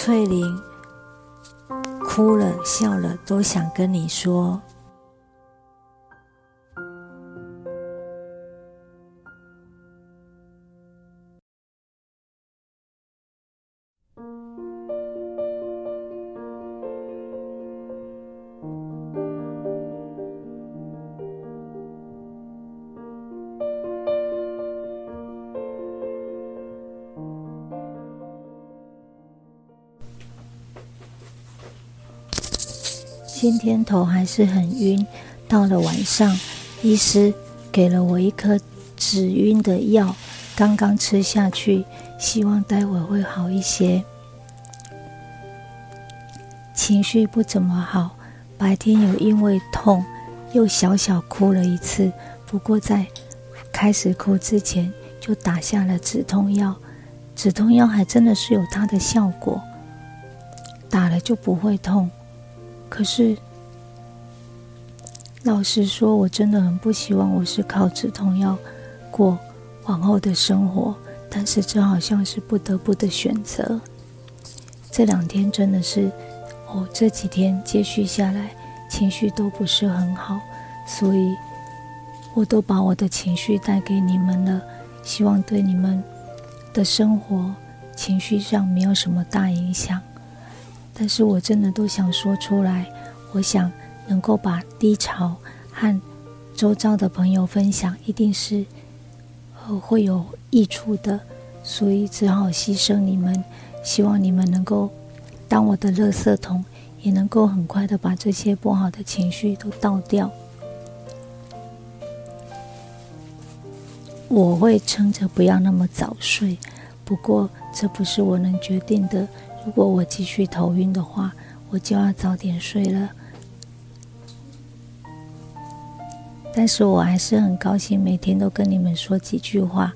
翠玲哭了笑了，都想跟你说。今天头还是很晕，到了晚上，医师给了我一颗止晕的药，刚刚吃下去，希望待会会好一些。情绪不怎么好，白天有因为痛又小小哭了一次，不过在开始哭之前就打下了止痛药，止痛药还真的是有它的效果，打了就不会痛。可是，老实说，我真的很不希望我是靠止痛药过往后的生活。但是，这好像是不得不的选择。这两天真的是，哦，这几天接续下来，情绪都不是很好，所以我都把我的情绪带给你们了，希望对你们的生活情绪上没有什么大影响。但是我真的都想说出来，我想能够把低潮和周遭的朋友分享，一定是呃会有益处的，所以只好牺牲你们，希望你们能够当我的垃圾桶，也能够很快的把这些不好的情绪都倒掉。我会撑着不要那么早睡，不过这不是我能决定的。如果我继续头晕的话，我就要早点睡了。但是我还是很高兴，每天都跟你们说几句话。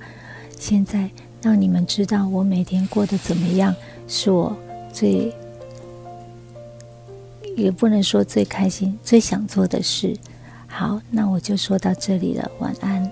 现在让你们知道我每天过得怎么样，是我最也不能说最开心、最想做的事。好，那我就说到这里了，晚安。